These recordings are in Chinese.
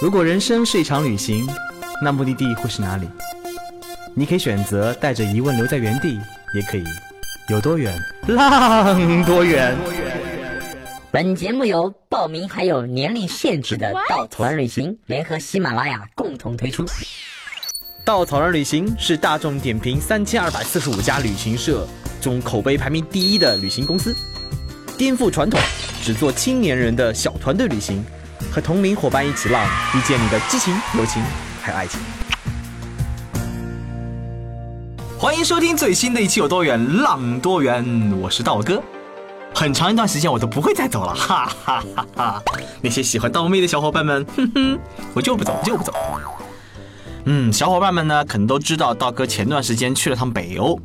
如果人生是一场旅行，那目的地会是哪里？你可以选择带着疑问留在原地，也可以有多远浪多远。本节目由报名还有年龄限制的稻草人旅行联合喜马拉雅共同推出。稻草人旅行是大众点评三千二百四十五家旅行社中口碑排名第一的旅行公司，颠覆传统，只做青年人的小团队旅行。和同龄伙伴一起浪，遇见你的激情、友情还有爱情。欢迎收听最新的一期《有多远浪多远》，我是道哥。很长一段时间我都不会再走了，哈哈哈哈！那些喜欢倒妹的小伙伴们，哼哼，我就不走，就不走。嗯，小伙伴们呢，可能都知道道哥前段时间去了趟北欧。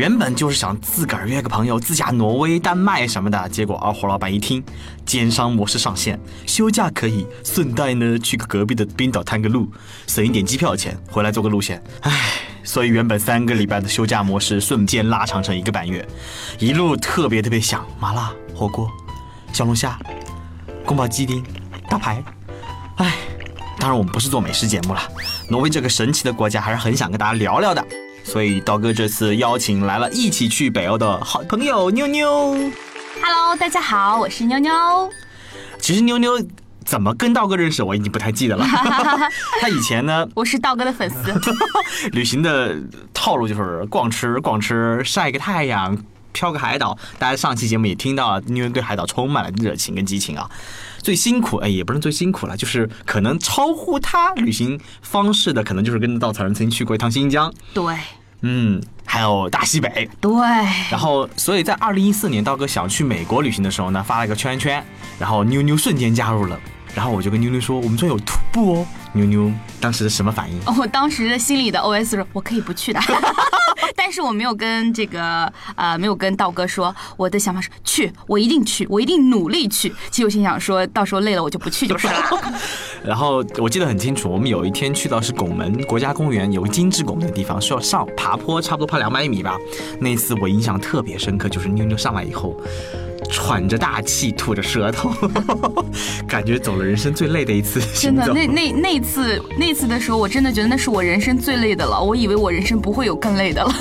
原本就是想自个儿约个朋友自驾挪威、丹麦什么的，结果二货老板一听，奸商模式上线，休假可以顺带呢去个隔壁的冰岛探个路，省一点机票钱，回来做个路线。唉，所以原本三个礼拜的休假模式瞬间拉长成一个半月，一路特别特别想麻辣火锅、小龙虾、宫保鸡丁、大排。唉，当然我们不是做美食节目了，挪威这个神奇的国家还是很想跟大家聊聊的。所以刀哥这次邀请来了一起去北欧的好朋友妞妞。Hello，大家好，我是妞妞。其实妞妞怎么跟道哥认识，我已经不太记得了。他以前呢，我是道哥的粉丝。旅行的套路就是逛吃逛吃，晒个太阳，漂个海岛。大家上期节目也听到了，妞妞对海岛充满了热情跟激情啊。最辛苦哎，也不是最辛苦了，就是可能超乎他旅行方式的，可能就是跟着稻草人曾经去过一趟新疆。对。嗯，还有大西北，对。然后，所以在二零一四年，道哥想去美国旅行的时候呢，发了一个圈圈，然后妞妞瞬间加入了，然后我就跟妞妞说，我们这有徒步哦。妞妞当时的什么反应？我当时的心里的 OS 是，我可以不去的。但是我没有跟这个呃，没有跟道哥说，我的想法是去，我一定去，我一定努力去。其实我心想说，到时候累了我就不去就是了。然后我记得很清楚，我们有一天去到是拱门国家公园，有个精致拱门的地方，需要上爬坡，差不多爬两百米吧。那次我印象特别深刻，就是妞妞上来以后。喘着大气，吐着舌头，感觉走了人生最累的一次。真的，那那那次那次的时候，我真的觉得那是我人生最累的了。我以为我人生不会有更累的了。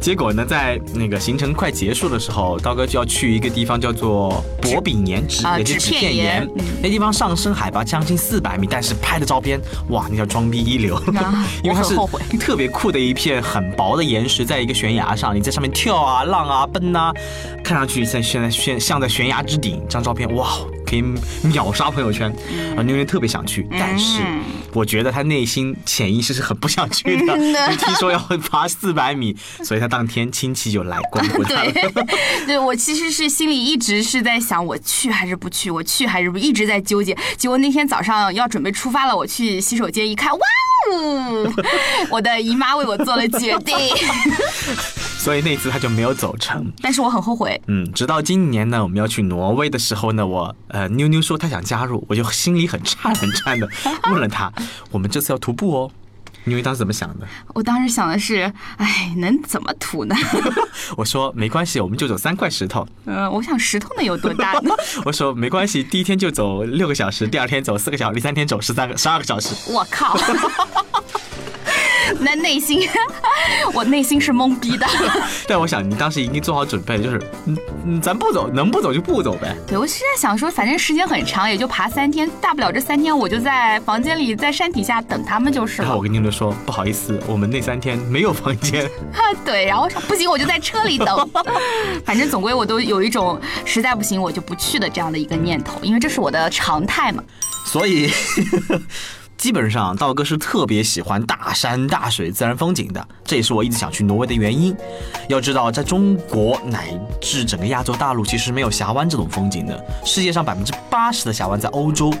结果呢，在那个行程快结束的时候，刀哥就要去一个地方，叫做薄饼岩纸，也就是纸片岩。那地方上升海拔将近四百米，但是拍的照片，哇，那叫装逼一流。因为它是特别酷的一片很薄的岩石，在一个悬崖上，你在上面跳啊、浪啊、奔啊，看上去在现在悬像在悬崖之顶，这张照片，哇。可以秒杀朋友圈，啊，妞妞特别想去，但是我觉得他内心潜意识是很不想去的。听说要爬四百米，所以他当天亲戚就来光顾他了。对，我其实是心里一直是在想，我去还是不去？我去还是不？一直在纠结。结果那天早上要准备出发了，我去洗手间一看，哇哦，我的姨妈为我做了决定。所以那次他就没有走成，但是我很后悔。嗯，直到今年呢，我们要去挪威的时候呢，我呃妞妞说她想加入，我就心里很颤很颤的问了她，我们这次要徒步哦。妞妞当时怎么想的？我当时想的是，哎，能怎么涂呢？我说没关系，我们就走三块石头。嗯，我想石头能有多大呢？我说没关系，第一天就走六个小时，第二天走四个小时，第三天走十三个十二个小时。我靠！那内心，我内心是懵逼的。但我想你当时已经做好准备，就是，嗯嗯，咱不走，能不走就不走呗。对，我现在想说，反正时间很长，也就爬三天，大不了这三天我就在房间里，在山底下等他们就是了。然后我跟妞妞说，不好意思，我们那三天没有房间。对，然后说不行，我就在车里等。反正总归我都有一种实在不行我就不去的这样的一个念头，因为这是我的常态嘛。所以。基本上，道哥是特别喜欢大山大水、自然风景的，这也是我一直想去挪威的原因。要知道，在中国乃至整个亚洲大陆，其实没有峡湾这种风景的。世界上百分之八十的峡湾在欧洲，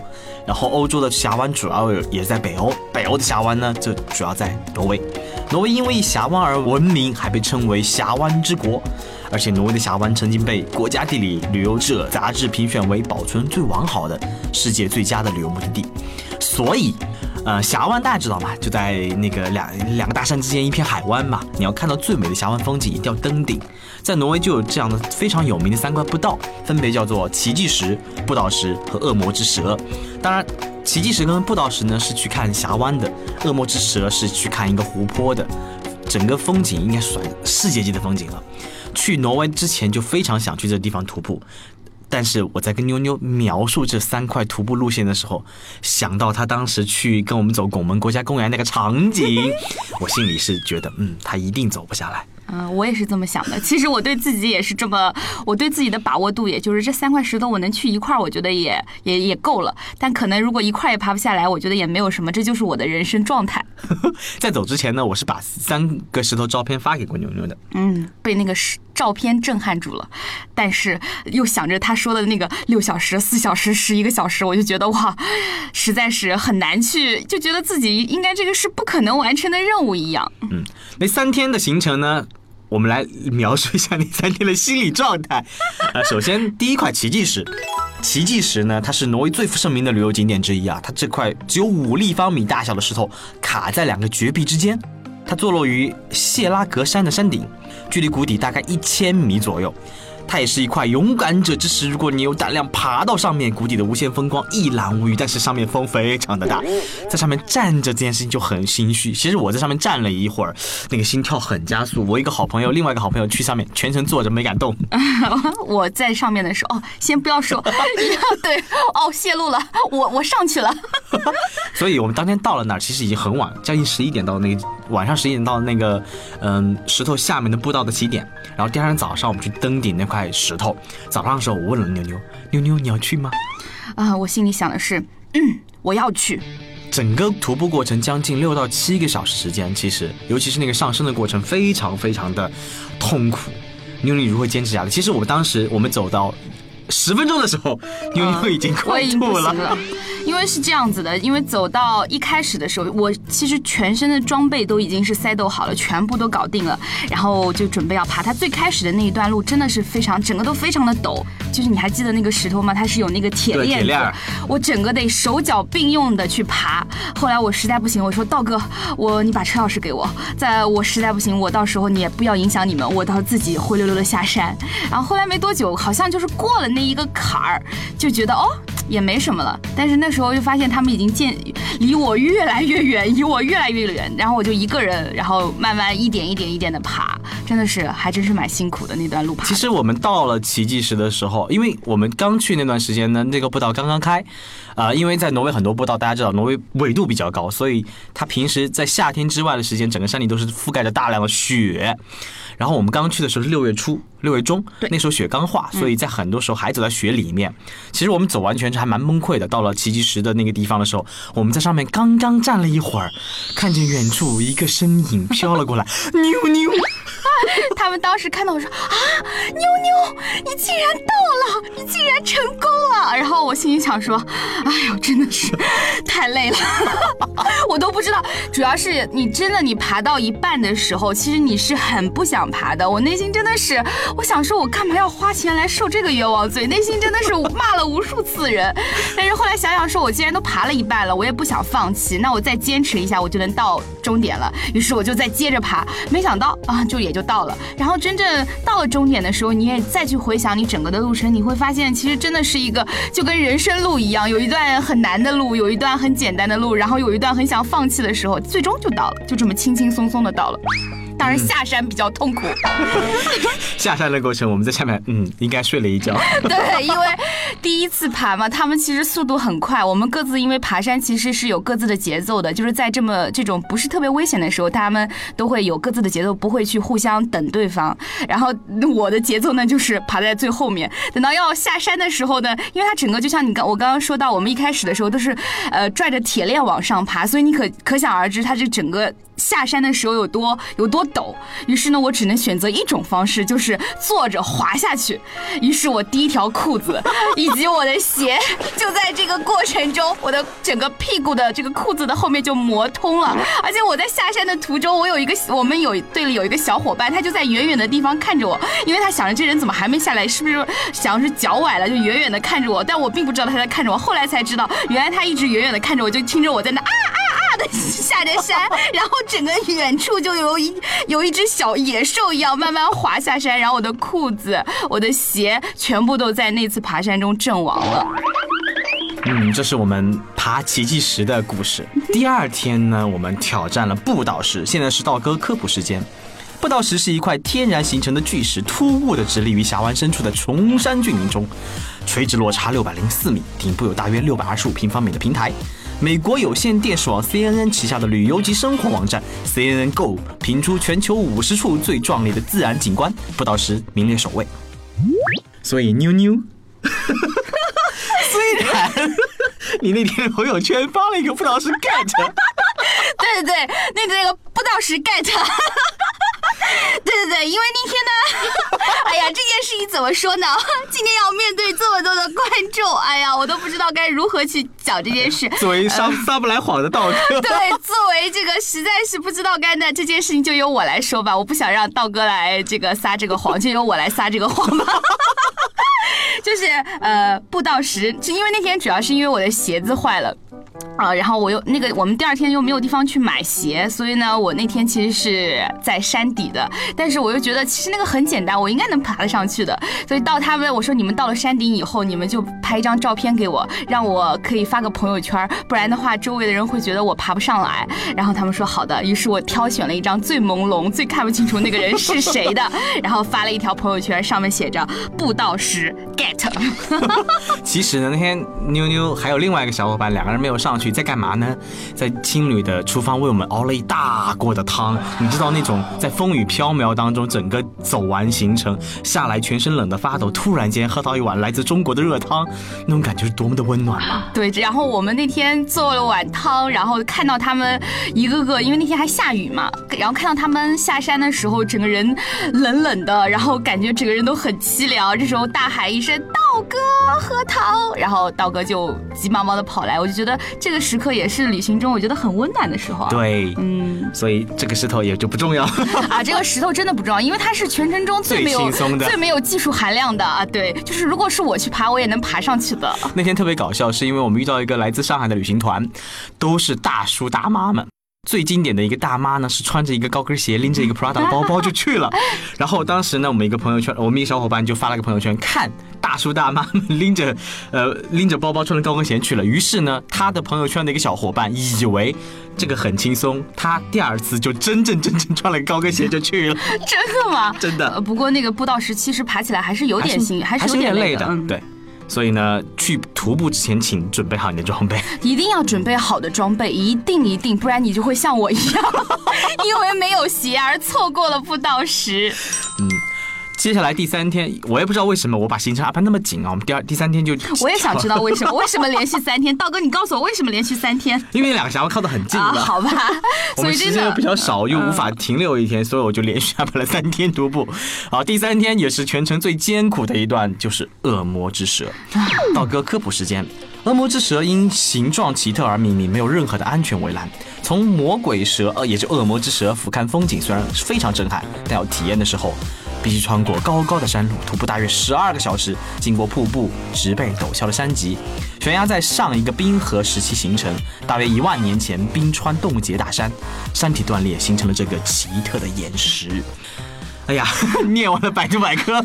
然后欧洲的峡湾主要也在北欧，北欧的峡湾呢，就主要在挪威。挪威因为以峡湾而闻名，还被称为峡湾之国。而且挪威的峡湾曾经被国家地理旅游者杂志评选为保存最完好的世界最佳的旅游目的地。所以，呃，峡湾大家知道吗？就在那个两两个大山之间一片海湾嘛。你要看到最美的峡湾风景，一定要登顶。在挪威就有这样的非常有名的三块步道，分别叫做奇迹石、步道石和恶魔之蛇。当然，奇迹石跟步道石呢是去看峡湾的，恶魔之蛇是去看一个湖泊的。整个风景应该算世界级的风景了。去挪威之前就非常想去这地方徒步。但是我在跟妞妞描述这三块徒步路线的时候，想到他当时去跟我们走拱门国家公园那个场景，我心里是觉得，嗯，他一定走不下来。嗯，我也是这么想的。其实我对自己也是这么，我对自己的把握度，也就是这三块石头我能去一块，我觉得也也也够了。但可能如果一块也爬不下来，我觉得也没有什么，这就是我的人生状态。在走之前呢，我是把三个石头照片发给过牛牛的。嗯，被那个石照片震撼住了，但是又想着他说的那个六小时、四小时、十一个小时，我就觉得哇，实在是很难去，就觉得自己应该这个是不可能完成的任务一样。嗯，那三天的行程呢？我们来描述一下你三天的心理状态。呃，首先第一块奇迹石，奇迹石呢，它是挪威最负盛名的旅游景点之一啊。它这块只有五立方米大小的石头卡在两个绝壁之间，它坐落于谢拉格山的山顶，距离谷底大概一千米左右。它也是一块勇敢者之石。如果你有胆量爬到上面，谷底的无限风光一览无余。但是上面风非常的大，在上面站着这件事情就很心虚。其实我在上面站了一会儿，那个心跳很加速。我一个好朋友，另外一个好朋友去上面全程坐着没敢动。我在上面的时候，哦，先不要说，对，哦，泄露了，我我上去了。所以我们当天到了那儿，其实已经很晚，将近十一点到那个晚上十一点到那个嗯石头下面的步道的起点。然后第二天早上我们去登顶那块。块石头。早上的时候，我问了妞妞：“妞妞，你要去吗？”啊，我心里想的是：“嗯，我要去。”整个徒步过程将近六到七个小时时间，其实尤其是那个上升的过程，非常非常的痛苦。妞妞如何坚持下来？其实我们当时我们走到十分钟的时候，妞妞已经快吐了。因为是这样子的，因为走到一开始的时候，我其实全身的装备都已经是塞斗好了，全部都搞定了，然后就准备要爬。它最开始的那一段路真的是非常，整个都非常的陡。就是你还记得那个石头吗？它是有那个铁链子，我整个得手脚并用的去爬。后来我实在不行，我说道哥，我你把车钥匙给我，在我实在不行，我到时候你也不要影响你们，我到自己灰溜溜的下山。然后后来没多久，好像就是过了那一个坎儿，就觉得哦。也没什么了，但是那时候就发现他们已经渐离我越来越远，离我越来越远，然后我就一个人，然后慢慢一点一点一点的爬，真的是还真是蛮辛苦的那段路爬。其实我们到了奇迹石的时候，因为我们刚去那段时间呢，那个步道刚刚开，啊，因为在挪威很多步道大家知道挪威纬度比较高，所以它平时在夏天之外的时间，整个山里都是覆盖着大量的雪。然后我们刚去的时候是六月初、六月中，那时候雪刚化，所以在很多时候还走在雪里面。其实我们走完全程还蛮崩溃的。到了奇迹石的那个地方的时候，我们在上面刚刚站了一会儿，看见远处一个身影飘了过来，妞 妞。他们当时看到我说啊，妞妞，你竟然到了，你竟然成功了。然后我心里想说，哎呦，真的是 太累了，我都不知道。主要是你真的，你爬到一半的时候，其实你是很不想爬的。我内心真的是，我想说，我干嘛要花钱来受这个冤枉罪？内心真的是骂了无数次人。但是后来想想，说我既然都爬了一半了，我也不想放弃，那我再坚持一下，我就能到终点了。于是我就再接着爬，没想到啊，就也就。到到了，然后真正到了终点的时候，你也再去回想你整个的路程，你会发现其实真的是一个就跟人生路一样，有一段很难的路，有一段很简单的路，然后有一段很想放弃的时候，最终就到了，就这么轻轻松松的到了。当然下山比较痛苦，下山的过程我们在下面，嗯，应该睡了一觉。对，因为第一次爬嘛，他们其实速度很快，我们各自因为爬山其实是有各自的节奏的，就是在这么这种不是特别危险的时候，他们都会有各自的节奏，不会去互相等对方。然后我的节奏呢，就是爬在最后面，等到要下山的时候呢，因为它整个就像你刚我刚刚说到，我们一开始的时候都是呃拽着铁链往上爬，所以你可可想而知，它这整个。下山的时候有多有多陡。于是呢，我只能选择一种方式，就是坐着滑下去。于是我第一条裤子 以及我的鞋，就在这个过程中，我的整个屁股的这个裤子的后面就磨通了。而且我在下山的途中，我有一个我们有队里有一个小伙伴，他就在远远的地方看着我，因为他想着这人怎么还没下来，是不是想是脚崴了，就远远的看着我。但我并不知道他在看着我，后来才知道，原来他一直远远的看着我，就听着我在那啊啊啊下着山，然后整个远处就有一有一只小野兽一样慢慢滑下山，然后我的裤子、我的鞋全部都在那次爬山中阵亡了。嗯，这是我们爬奇迹石的故事。第二天呢，我们挑战了步道石。现在是道哥科普时间。步道石是一块天然形成的巨石，突兀的直立于峡湾深处的崇山峻岭中，垂直落差六百零四米，顶部有大约六百二十五平方米的平台。美国有线电视网 CNN 旗下的旅游及生活网站 CNN Go 评出全球五十处最壮丽的自然景观，步道石名列首位。所以妞妞。虽然 你那天朋友圈发了一个不道石 get，对对对，那那个不道石 get，对对对，因为那天呢，哎呀，这件事情怎么说呢？今天要面对这么多的观众，哎呀，我都不知道该如何去讲这件事。作为撒撒不来谎的道哥，对，作为这个实在是不知道该那这件事情就由我来说吧，我不想让道哥来这个撒这个谎，就由我来撒这个谎吧。就是呃，步道石，是因为那天主要是因为我的鞋子坏了。啊，然后我又那个，我们第二天又没有地方去买鞋，所以呢，我那天其实是在山底的。但是我又觉得其实那个很简单，我应该能爬得上去的。所以到他们我说你们到了山顶以后，你们就拍一张照片给我，让我可以发个朋友圈，不然的话周围的人会觉得我爬不上来。然后他们说好的，于是我挑选了一张最朦胧、最看不清楚那个人是谁的，然后发了一条朋友圈，上面写着步道石 get。其实呢，那天妞妞还有另外一个小伙伴，两个人没有上去。在干嘛呢？在青旅的厨房为我们熬了一大锅的汤。你知道那种在风雨飘渺当中，整个走完行程下来，全身冷得发抖，突然间喝到一碗来自中国的热汤，那种感觉是多么的温暖啊！对，然后我们那天做了碗汤，然后看到他们一个个，因为那天还下雨嘛，然后看到他们下山的时候，整个人冷冷的，然后感觉整个人都很凄凉。这时候大喊一声“道哥喝汤”，然后道哥就急忙忙的跑来，我就觉得这个。时刻也是旅行中我觉得很温暖的时候。对，嗯，所以这个石头也就不重要啊。这个石头真的不重要，因为它是全程中最没有轻松的、最没有技术含量的啊。对，就是如果是我去爬，我也能爬上去的。那天特别搞笑，是因为我们遇到一个来自上海的旅行团，都是大叔大妈们。最经典的一个大妈呢，是穿着一个高跟鞋，拎着一个 Prada 的包包就去了。然后当时呢，我们一个朋友圈，我们一个小伙伴就发了个朋友圈，看大叔大妈们拎着，呃，拎着包包，穿着高跟鞋去了。于是呢，他的朋友圈的一个小伙伴以为这个很轻松，他第二次就真正真正穿了高跟鞋就去了。真的吗？真的。不过那个步道石其实爬起来还是有点辛，还是有点累的。对。所以呢，去徒步之前，请准备好你的装备，一定要准备好的装备，一定一定，不然你就会像我一样，因为没有鞋而错过了步道石。嗯。接下来第三天，我也不知道为什么我把行程安排那么紧啊。我们第二、第三天就我也想知道为什么，为什么连续三天？道哥，你告诉我为什么连续三天？因为两个峡湾靠得很近啊。好吧，我们时间又比较少，又无法停留一天，所以我就连续安排了三天徒步。好，第三天也是全程最艰苦的一段，就是恶魔之蛇。道哥科普时间：恶魔之蛇因形状奇特而命名，没有任何的安全围栏。从魔鬼蛇，呃，也就恶魔之蛇俯瞰风景，虽然非常震撼，但要体验的时候。必须穿过高高的山路，徒步大约十二个小时，经过瀑布、植被、陡峭的山脊，悬崖在上一个冰河时期形成，大约一万年前冰川冻结大山，山体断裂形成了这个奇特的岩石。哎呀，念完了百度百科。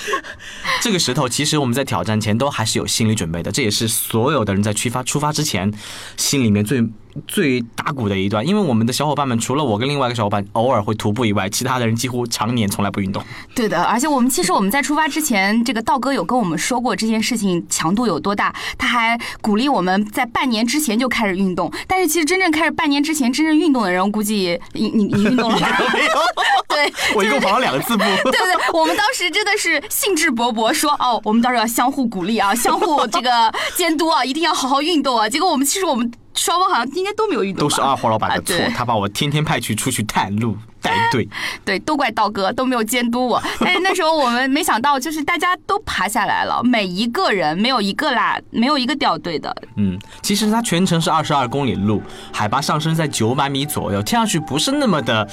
这个石头其实我们在挑战前都还是有心理准备的，这也是所有的人在出发出发之前心里面最最打鼓的一段。因为我们的小伙伴们除了我跟另外一个小伙伴偶尔会徒步以外，其他的人几乎常年从来不运动。对的，而且我们其实我们在出发之前，这个道哥有跟我们说过这件事情强度有多大，他还鼓励我们在半年之前就开始运动。但是其实真正开始半年之前真正运动的人，我估计你你你运动了没有？对，我一共跑了两个字步。对对，我们当时真的是兴致勃勃。说哦，我们到时候要相互鼓励啊，相互这个监督啊，一定要好好运动啊。结果我们其实我们双方好像应该都没有遇到，都是二货老板的错啊，他把我天天派去出去探路带队。对，都怪道哥都没有监督我。但是那时候我们没想到，就是大家都爬下来了，每一个人没有一个啦，没有一个掉队的。嗯，其实它全程是二十二公里路，海拔上升在九百米左右，听上去不是那么的。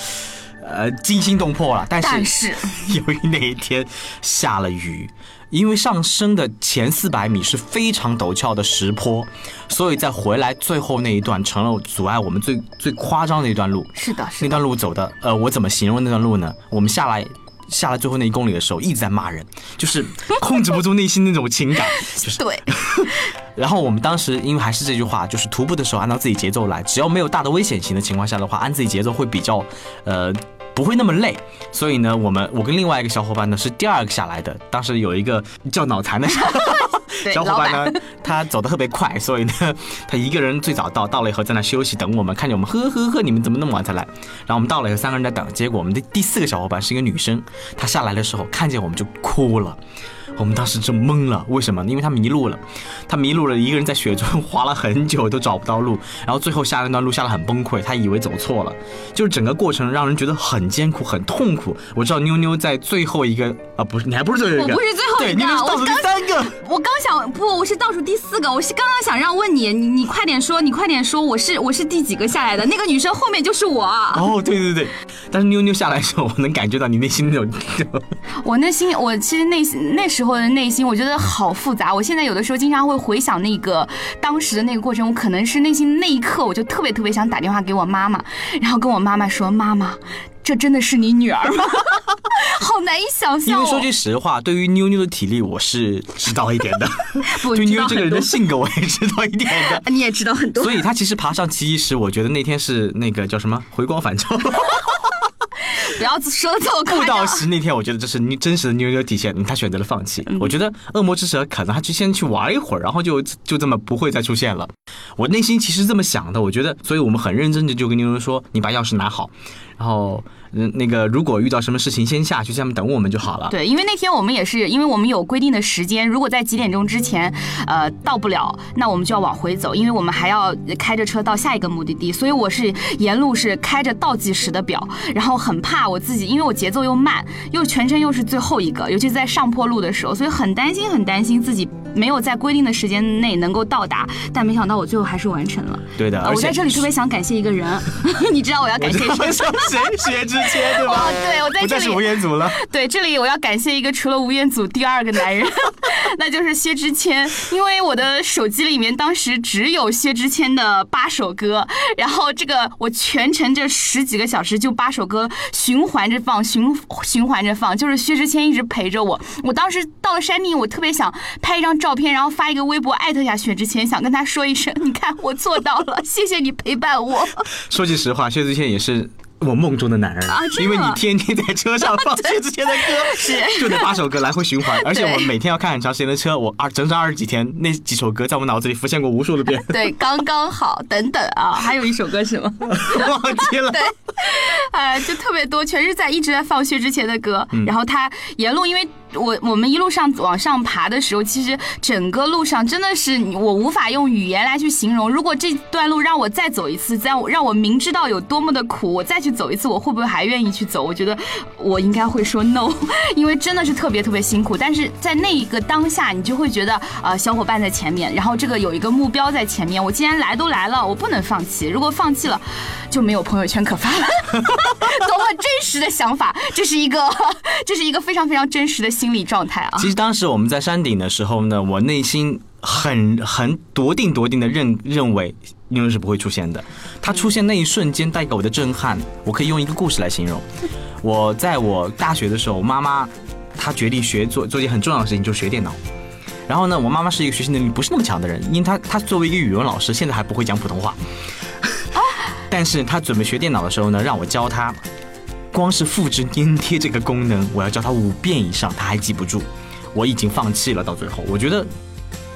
呃，惊心动魄了，但是但是 由于那一天下了雨，因为上升的前四百米是非常陡峭的石坡，所以在回来最后那一段成了阻碍我们最最夸张的一段路。是的，是的，那段路走的，呃，我怎么形容那段路呢？我们下来下来最后那一公里的时候，一直在骂人，就是控制不住内心那种情感，就是。对，然后我们当时因为还是这句话，就是徒步的时候按照自己节奏来，只要没有大的危险性的情况下的话，按自己节奏会比较，呃。不会那么累，所以呢，我们我跟另外一个小伙伴呢是第二个下来的。当时有一个叫脑残的小 伙伴呢，他走得特别快，所以呢，他一个人最早到，到了以后在那休息等我们，看见我们呵呵呵，你们怎么那么晚才来？然后我们到了以后，三个人在等，结果我们的第四个小伙伴是一个女生，她下来的时候看见我们就哭了。我们当时就懵了，为什么？因为他迷路了，他迷路了，一个人在雪中滑了很久都找不到路，然后最后下那段路下得很崩溃，他以为走错了，就是整个过程让人觉得很艰苦、很痛苦。我知道妞妞在最后一个啊，不是你还不是最后一个，我不是最后，一个妞妞是倒数第我刚三个。我刚想不，我是倒数第四个，我是刚刚想让问你，你你快点说，你快点说，我是我是第几个下来的？那个女生后面就是我，哦，对对对，但是妞妞下来的时候，我能感觉到你内心那种，我内心，我其实内心那时候的内心，我觉得好复杂。我现在有的时候经常会回想那个当时的那个过程，我可能是内心那一刻，我就特别特别想打电话给我妈妈，然后跟我妈妈说：“妈妈，这真的是你女儿吗？” 好难以想象哦。因为说句实话，对于妞妞的体力我是知道一点的，不对妞这个人的，性格我也知道一点的。你也知道很多。所以她其实爬上奇异石，我觉得那天是那个叫什么回光返照。不要说的这么步夸张。道石那天，我觉得这是你真实的妞妞体现，他选择了放弃。嗯我觉得恶魔之蛇可能他去先去玩一会儿，然后就就这么不会再出现了。我内心其实这么想的，我觉得，所以我们很认真的就跟妞妞说，你把钥匙拿好，然后嗯那个如果遇到什么事情先下去，下面等我们就好了。对，因为那天我们也是，因为我们有规定的时间，如果在几点钟之前，呃，到不了，那我们就要往回走，因为我们还要开着车到下一个目的地，所以我是沿路是开着倒计时的表，然后很怕我自己，因为我节奏又慢，又全程又是最后一个，尤其是在上坡路的时候，所以很担心，很担心自己没有在规定的时间内能够到达，但没想到我最后还是完成了。对的，呃我在这里特别想感谢一个人，你知道我要感谢 谁？谁？薛之谦对吧？哦对我在这里不再是吴彦祖了。对，这里我要感谢一个除了吴彦祖第二个男人，那就是薛之谦。因为我的手机里面当时只有薛之谦的八首歌，然后这个我全程这十几个小时就八首歌循环着放，循循环着放，就是薛之谦一直陪着我。我当时到了山顶，我特别想拍一张照片，然后发一个微博艾特一下薛之谦，想跟他说一声，你看我做到了，谢谢你陪伴我。说句实话，薛之谦也是我梦中的男人，啊因为你天天在车上 放薛之谦的歌，是。就那八首歌来回循环，而且我每天要看很长时间的车，我二整整二十几天，那几首歌在我脑子里浮现过无数的遍，对，刚刚好，等等啊，还有一首歌是什么？忘记了。对。呃，就特别多，全是在一直在放薛之谦的歌。嗯。然后他沿路，因为我我们一路上往上爬的时候，其实整个路上真的是我无法用语言来去形容。如果这段路让我再走一次，再让我明知道有多么的苦，我再去走一次，我会不会还愿意去走？我觉得我应该会说 no，因为真的是特别特别辛苦。但是在那一个当下，你就会觉得呃小伙伴在前面，然后这个有一个目标在前面，我既然来都来了，我不能放弃。如果放弃了，就没有朋友圈可发了。多么真实的想法，这是一个，这是一个非常非常真实的心理状态啊！其实当时我们在山顶的时候呢，我内心很很笃定笃定的认认为妞妞是不会出现的。她出现那一瞬间带给我的震撼，我可以用一个故事来形容。我在我大学的时候，妈妈她决定学做做一件很重要的事情，就是学电脑。然后呢，我妈妈是一个学习能力不是那么强的人，因为她她作为一个语文老师，现在还不会讲普通话。但是她准备学电脑的时候呢，让我教她，光是复制粘贴这个功能，我要教他五遍以上，他还记不住。我已经放弃了，到最后，我觉得，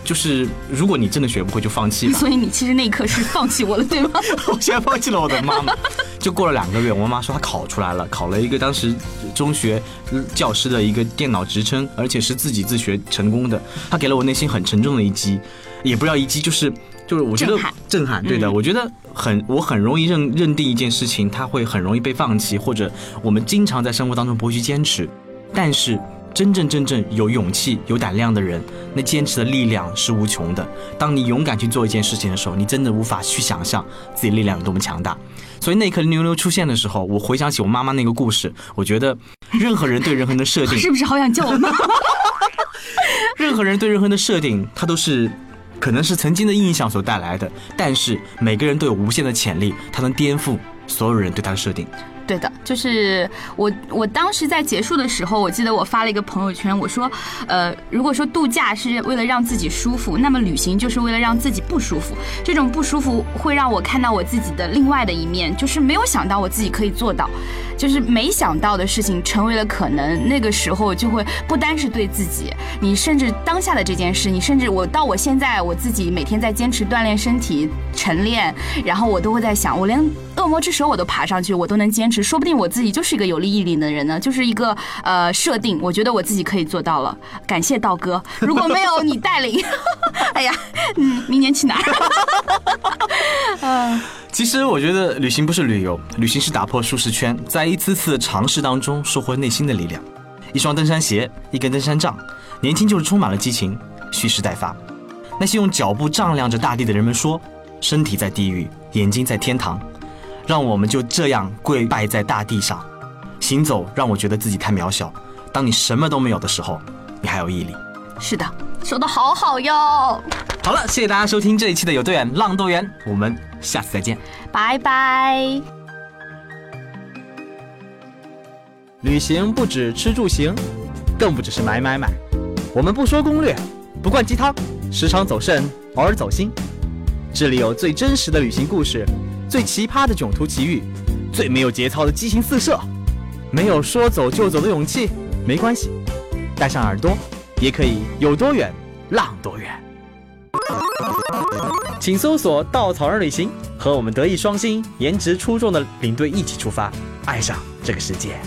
就是如果你真的学不会，就放弃吧。所以你其实那一刻是放弃我了，对吗？我现在放弃了我的妈妈。就过了两个月，我妈妈说她考出来了，考了一个当时中学教师的一个电脑职称，而且是自己自学成功的。她给了我内心很沉重的一击，也不知道一击，就是就是我觉得震撼对的，嗯我觉得很我很容易认认定一件事情，它会很容易被放弃，或者我们经常在生活当中不会去坚持，但是。真正真正有勇气、有胆量的人，那坚持的力量是无穷的。当你勇敢去做一件事情的时候，你真的无法去想象自己力量有多么强大。所以那一刻牛牛出现的时候，我回想起我妈妈那个故事，我觉得任何人对任何人的设定，是不是好想叫我妈妈？任何人对任何人的设定，它都是可能是曾经的印象所带来的，但是每个人都有无限的潜力，他能颠覆所有人对他的设定。对的，就是我，我当时在结束的时候，我记得我发了一个朋友圈，我说，呃，如果说度假是为了让自己舒服，那么旅行就是为了让自己不舒服。这种不舒服会让我看到我自己的另外的一面，就是没有想到我自己可以做到，就是没想到的事情成为了可能。那个时候就会不单是对自己，你甚至当下的这件事，你甚至我到我现在我自己每天在坚持锻炼身体、晨练，然后我都会在想，我连恶魔之手我都爬上去，我都能坚持。说不定我自己就是一个有力毅力的人呢，就是一个呃设定，我觉得我自己可以做到了。感谢道哥，如果没有你带领，哎呀，嗯，明年去哪儿？嗯其实我觉得旅行不是旅游，旅行是打破舒适圈，在一次次尝试当中收获内心的力量。一双登山鞋，一根登山杖，年轻就是充满了激情，蓄势待发。那些用脚步丈量着大地的人们说：“身体在地狱，眼睛在天堂。”让我们就这样跪拜在大地上，行走让我觉得自己太渺小。当你什么都没有的时候，你还有毅力。是的，说的好好哟，好了，谢谢大家收听这一期的有多远浪多远，我们下次再见。拜拜。旅行不止吃住行，更不只是买买买。我们不说攻略，不灌鸡汤，时常走肾，偶尔走心。这里有最真实的旅行故事，最奇葩的囧途奇遇，最没有节操的激情四射。没有说走就走的勇气，没关系，带上耳朵，也可以有多远浪多远。请搜索“稻草人旅行”，和我们德艺双馨、颜值出众的领队一起出发，爱上这个世界。